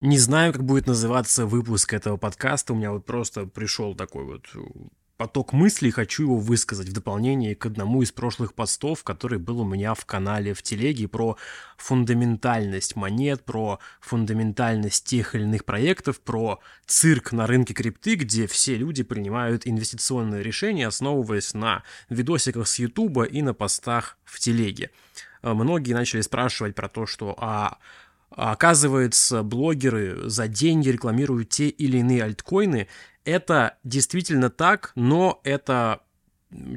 Не знаю, как будет называться выпуск этого подкаста. У меня вот просто пришел такой вот э, поток мыслей, хочу его высказать в дополнение к одному из прошлых постов, который был у меня в канале в телеге про фундаментальность монет, про фундаментальность тех или иных проектов, про цирк на рынке крипты, где все люди принимают инвестиционные решения, основываясь на видосиках с Ютуба и на постах в телеге. Э, многие начали спрашивать про то, что а оказывается, блогеры за деньги рекламируют те или иные альткоины. Это действительно так, но это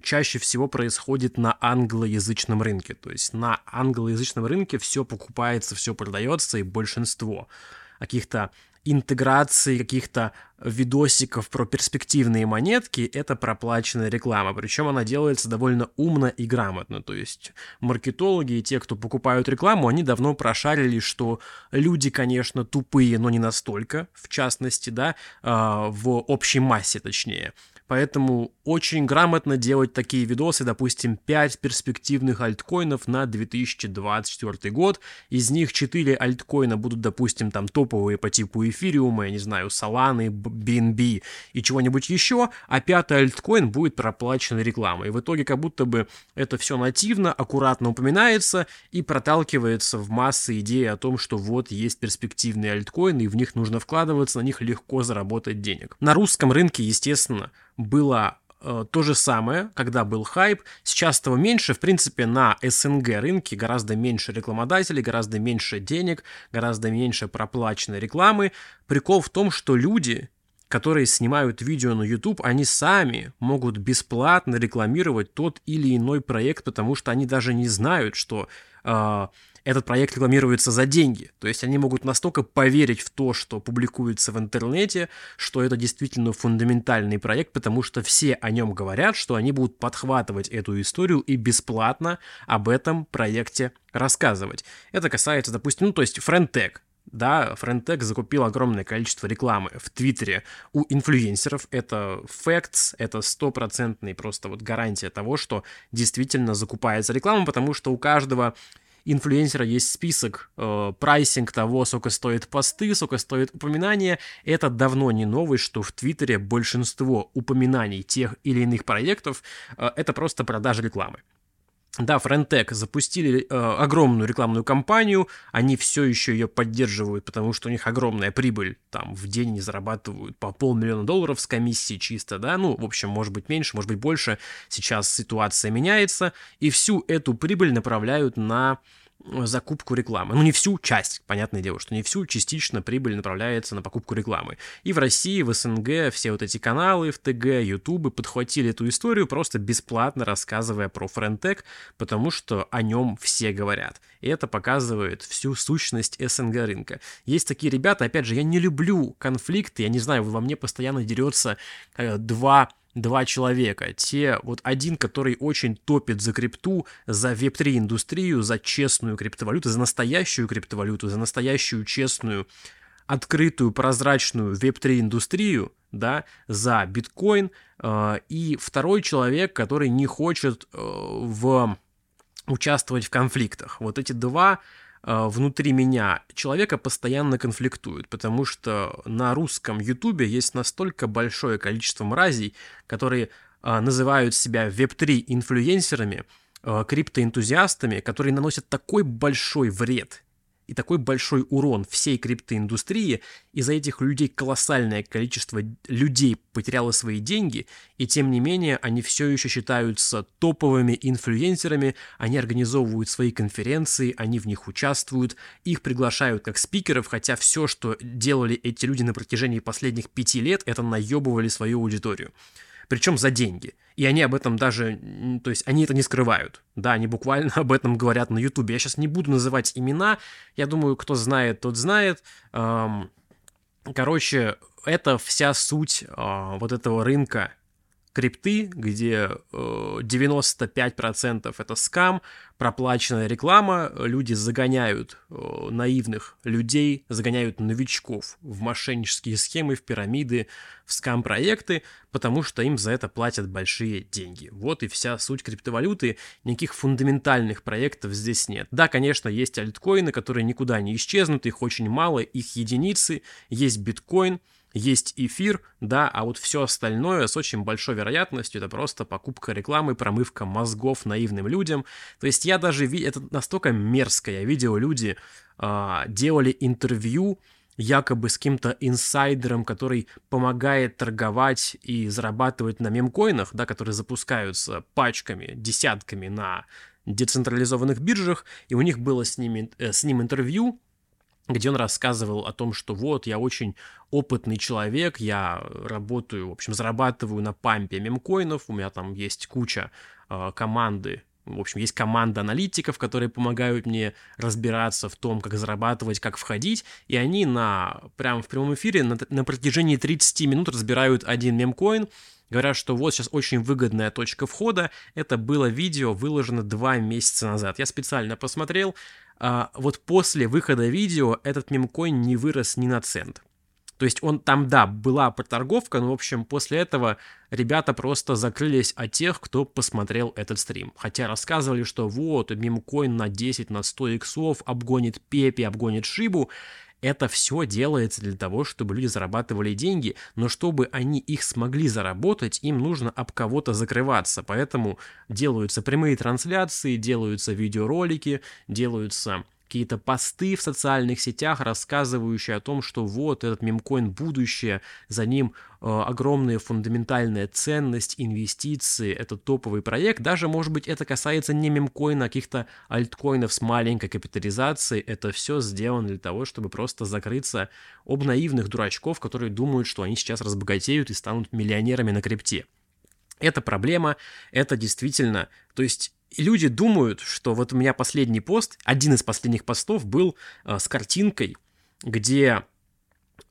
чаще всего происходит на англоязычном рынке. То есть на англоязычном рынке все покупается, все продается, и большинство каких-то интеграции каких-то видосиков про перспективные монетки, это проплаченная реклама. Причем она делается довольно умно и грамотно. То есть маркетологи и те, кто покупают рекламу, они давно прошарили, что люди, конечно, тупые, но не настолько, в частности, да, а, в общей массе точнее. Поэтому очень грамотно делать такие видосы, допустим, 5 перспективных альткоинов на 2024 год. Из них 4 альткоина будут, допустим, там топовые по типу эфириума, я не знаю, Solana, BNB и чего-нибудь еще, а пятый альткоин будет проплачен рекламой. В итоге как будто бы это все нативно, аккуратно упоминается и проталкивается в массы идеи о том, что вот есть перспективные альткоины, и в них нужно вкладываться, на них легко заработать денег. На русском рынке, естественно, было э, то же самое, когда был хайп. Сейчас этого меньше. В принципе, на СНГ рынке гораздо меньше рекламодателей, гораздо меньше денег, гораздо меньше проплаченной рекламы. Прикол в том, что люди, которые снимают видео на YouTube, они сами могут бесплатно рекламировать тот или иной проект, потому что они даже не знают, что э, этот проект рекламируется за деньги. То есть они могут настолько поверить в то, что публикуется в интернете, что это действительно фундаментальный проект, потому что все о нем говорят, что они будут подхватывать эту историю и бесплатно об этом проекте рассказывать. Это касается, допустим, ну то есть Friendtech, да, Friendtech закупил огромное количество рекламы в Твиттере у инфлюенсеров. Это facts, это стопроцентный просто вот гарантия того, что действительно закупается реклама, потому что у каждого инфлюенсера есть список, э, прайсинг того, сколько стоит посты, сколько стоит упоминания. Это давно не новость, что в Твиттере большинство упоминаний тех или иных проектов э, это просто продажа рекламы. Да, Френтек запустили э, огромную рекламную кампанию, они все еще ее поддерживают, потому что у них огромная прибыль, там в день они зарабатывают по полмиллиона долларов с комиссии чисто, да, ну, в общем, может быть меньше, может быть больше, сейчас ситуация меняется, и всю эту прибыль направляют на закупку рекламы. Ну, не всю часть, понятное дело, что не всю, частично прибыль направляется на покупку рекламы. И в России, в СНГ все вот эти каналы в ТГ, Ютубы подхватили эту историю, просто бесплатно рассказывая про Френтек, потому что о нем все говорят. И это показывает всю сущность СНГ рынка. Есть такие ребята, опять же, я не люблю конфликты, я не знаю, во мне постоянно дерется э, два два человека. Те, вот один, который очень топит за крипту, за веб-3 индустрию, за честную криптовалюту, за настоящую криптовалюту, за настоящую честную открытую, прозрачную веб-3 индустрию, да, за биткоин, э, и второй человек, который не хочет э, в участвовать в конфликтах. Вот эти два внутри меня человека постоянно конфликтуют, потому что на русском ютубе есть настолько большое количество мразей, которые э, называют себя веб-3 инфлюенсерами, э, криптоэнтузиастами, которые наносят такой большой вред и такой большой урон всей криптоиндустрии, из-за этих людей колоссальное количество людей потеряло свои деньги, и тем не менее они все еще считаются топовыми инфлюенсерами, они организовывают свои конференции, они в них участвуют, их приглашают как спикеров, хотя все, что делали эти люди на протяжении последних пяти лет, это наебывали свою аудиторию причем за деньги. И они об этом даже, то есть они это не скрывают. Да, они буквально об этом говорят на Ютубе. Я сейчас не буду называть имена, я думаю, кто знает, тот знает. Короче, это вся суть а, вот этого рынка крипты, где 95% э, это скам, проплаченная реклама, люди загоняют э, наивных людей, загоняют новичков в мошеннические схемы, в пирамиды, в скам-проекты, потому что им за это платят большие деньги. Вот и вся суть криптовалюты, никаких фундаментальных проектов здесь нет. Да, конечно, есть альткоины, которые никуда не исчезнут, их очень мало, их единицы, есть биткоин – есть эфир, да, а вот все остальное с очень большой вероятностью это просто покупка рекламы, промывка мозгов наивным людям. То есть я даже, ви... это настолько мерзко, я видел, люди э, делали интервью якобы с каким-то инсайдером, который помогает торговать и зарабатывать на мемкоинах, да, которые запускаются пачками, десятками на децентрализованных биржах, и у них было с, ними, э, с ним интервью, где он рассказывал о том, что вот, я очень опытный человек, я работаю, в общем, зарабатываю на пампе мемкоинов, у меня там есть куча э, команды, в общем, есть команда аналитиков, которые помогают мне разбираться в том, как зарабатывать, как входить, и они на, прямо в прямом эфире на, на протяжении 30 минут разбирают один мемкоин, говорят, что вот сейчас очень выгодная точка входа, это было видео выложено два месяца назад. Я специально посмотрел, а, вот после выхода видео этот мемкоин не вырос ни на цент. То есть он там, да, была проторговка, но, в общем, после этого ребята просто закрылись от тех, кто посмотрел этот стрим. Хотя рассказывали, что вот, мемкоин на 10, на 100 иксов обгонит Пепи, обгонит Шибу. Это все делается для того, чтобы люди зарабатывали деньги, но чтобы они их смогли заработать, им нужно об кого-то закрываться. Поэтому делаются прямые трансляции, делаются видеоролики, делаются какие-то посты в социальных сетях, рассказывающие о том, что вот этот мемкоин будущее, за ним э, огромная фундаментальная ценность, инвестиции, это топовый проект. Даже, может быть, это касается не мемкоина, а каких-то альткоинов с маленькой капитализацией. Это все сделано для того, чтобы просто закрыться об наивных дурачков, которые думают, что они сейчас разбогатеют и станут миллионерами на крипте. Это проблема, это действительно, то есть люди думают, что вот у меня последний пост, один из последних постов был э, с картинкой, где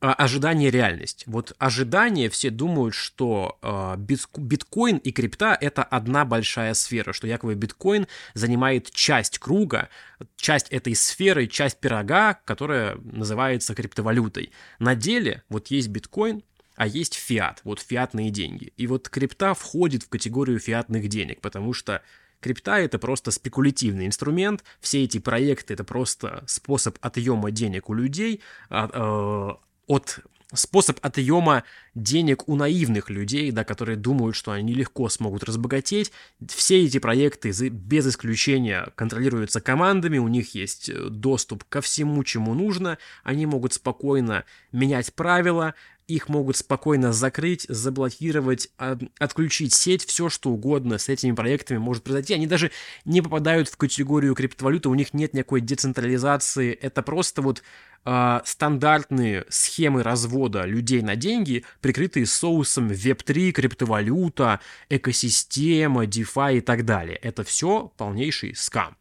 э, ожидание реальность. Вот ожидание все думают, что э, биткоин и крипта это одна большая сфера, что якобы биткоин занимает часть круга, часть этой сферы, часть пирога, которая называется криптовалютой. На деле вот есть биткоин, а есть фиат, вот фиатные деньги. И вот крипта входит в категорию фиатных денег, потому что Крипта это просто спекулятивный инструмент, все эти проекты это просто способ отъема денег у людей, от, э, от способ отъема денег у наивных людей, да, которые думают, что они легко смогут разбогатеть. Все эти проекты без исключения контролируются командами, у них есть э, доступ ко всему, чему нужно, они могут спокойно менять правила, их могут спокойно закрыть, заблокировать, отключить сеть, все что угодно с этими проектами может произойти. Они даже не попадают в категорию криптовалюты, у них нет никакой децентрализации. Это просто вот э, стандартные схемы развода людей на деньги, прикрытые соусом Web3, криптовалюта, экосистема, DeFi и так далее. Это все полнейший скам.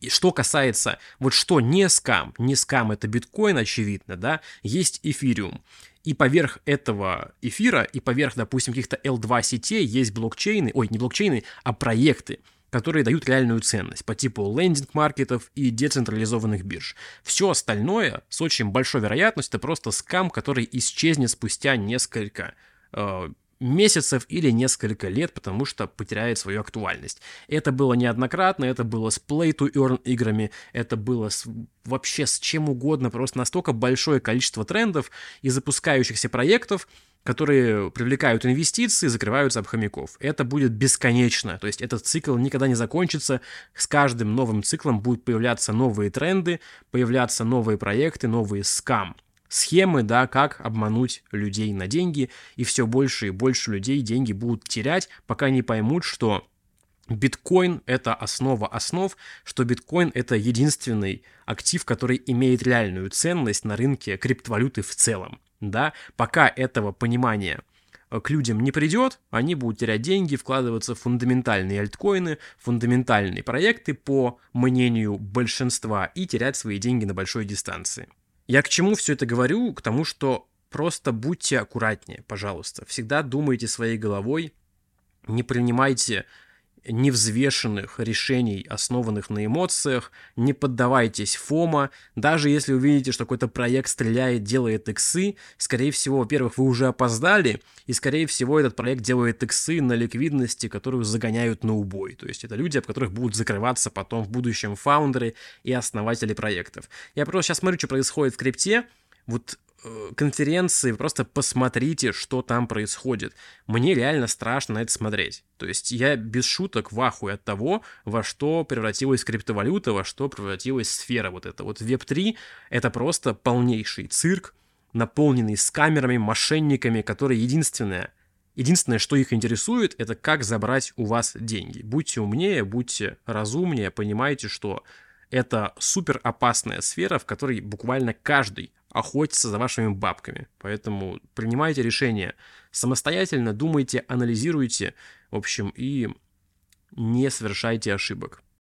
И что касается, вот что не скам, не скам это биткоин, очевидно, да, есть эфириум. И поверх этого эфира, и поверх, допустим, каких-то L2 сетей есть блокчейны, ой, не блокчейны, а проекты, которые дают реальную ценность по типу лендинг-маркетов и децентрализованных бирж. Все остальное с очень большой вероятностью это просто скам, который исчезнет спустя несколько э, месяцев или несколько лет, потому что потеряет свою актуальность. Это было неоднократно, это было с Play to Earn играми, это было с, вообще с чем угодно, просто настолько большое количество трендов и запускающихся проектов, которые привлекают инвестиции, закрываются об хомяков. Это будет бесконечно, то есть этот цикл никогда не закончится, с каждым новым циклом будут появляться новые тренды, появляться новые проекты, новые скам схемы, да, как обмануть людей на деньги, и все больше и больше людей деньги будут терять, пока не поймут, что биткоин — это основа основ, что биткоин — это единственный актив, который имеет реальную ценность на рынке криптовалюты в целом, да, пока этого понимания э, к людям не придет, они будут терять деньги, вкладываться в фундаментальные альткоины, фундаментальные проекты, по мнению большинства, и терять свои деньги на большой дистанции. Я к чему все это говорю? К тому, что просто будьте аккуратнее, пожалуйста. Всегда думайте своей головой, не принимайте невзвешенных решений, основанных на эмоциях, не поддавайтесь фома, даже если увидите, что какой-то проект стреляет, делает иксы, скорее всего, во-первых, вы уже опоздали, и, скорее всего, этот проект делает иксы на ликвидности, которую загоняют на убой, то есть это люди, об которых будут закрываться потом в будущем фаундеры и основатели проектов. Я просто сейчас смотрю, что происходит в крипте, вот конференции, просто посмотрите, что там происходит. Мне реально страшно на это смотреть. То есть я без шуток в ахуе от того, во что превратилась криптовалюта, во что превратилась сфера вот эта. Вот Web3 — это просто полнейший цирк, наполненный с камерами, мошенниками, которые единственное, единственное, что их интересует, это как забрать у вас деньги. Будьте умнее, будьте разумнее, понимайте, что это супер опасная сфера, в которой буквально каждый охотиться за вашими бабками. Поэтому принимайте решения самостоятельно, думайте, анализируйте, в общем, и не совершайте ошибок.